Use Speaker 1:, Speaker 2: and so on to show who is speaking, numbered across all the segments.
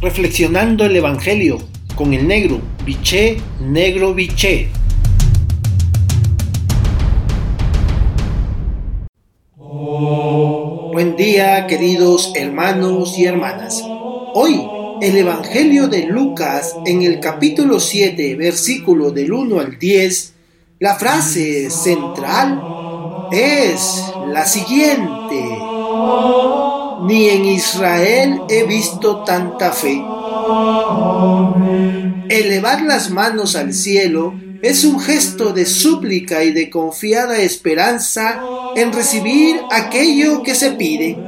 Speaker 1: reflexionando el Evangelio con el negro, biché, negro, biché. Buen día queridos hermanos y hermanas. Hoy el Evangelio de Lucas en el capítulo 7, versículo del 1 al 10, la frase central es la siguiente. Ni en Israel he visto tanta fe. Elevar las manos al cielo es un gesto de súplica y de confiada esperanza en recibir aquello que se pide.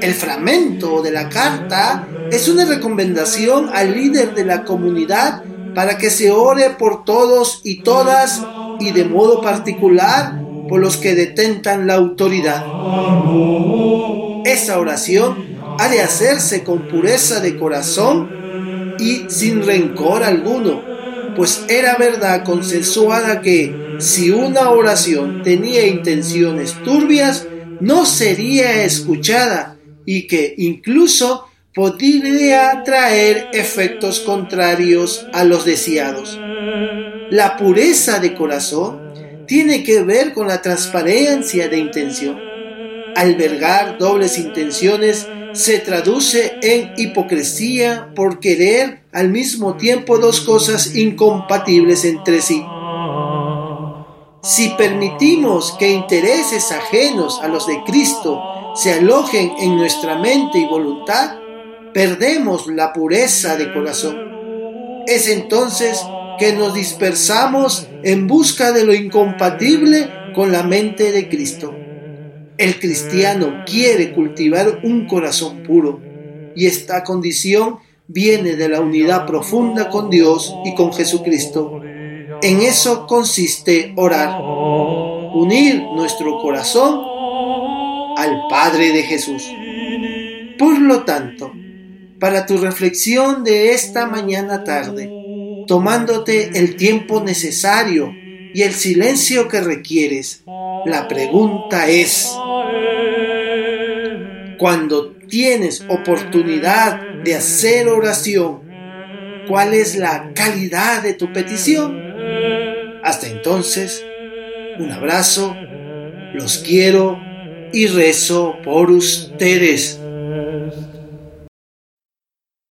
Speaker 1: El fragmento de la carta es una recomendación al líder de la comunidad para que se ore por todos y todas y de modo particular por los que detentan la autoridad. Esa oración ha de hacerse con pureza de corazón y sin rencor alguno, pues era verdad consensuada que si una oración tenía intenciones turbias, no sería escuchada y que incluso podría traer efectos contrarios a los deseados. La pureza de corazón tiene que ver con la transparencia de intención. Albergar dobles intenciones se traduce en hipocresía por querer al mismo tiempo dos cosas incompatibles entre sí. Si permitimos que intereses ajenos a los de Cristo se alojen en nuestra mente y voluntad, perdemos la pureza de corazón. Es entonces que nos dispersamos en busca de lo incompatible con la mente de Cristo. El cristiano quiere cultivar un corazón puro y esta condición viene de la unidad profunda con Dios y con Jesucristo. En eso consiste orar, unir nuestro corazón al Padre de Jesús. Por lo tanto, para tu reflexión de esta mañana tarde, tomándote el tiempo necesario y el silencio que requieres. La pregunta es, cuando tienes oportunidad de hacer oración, ¿cuál es la calidad de tu petición? Hasta entonces, un abrazo, los quiero y rezo por ustedes.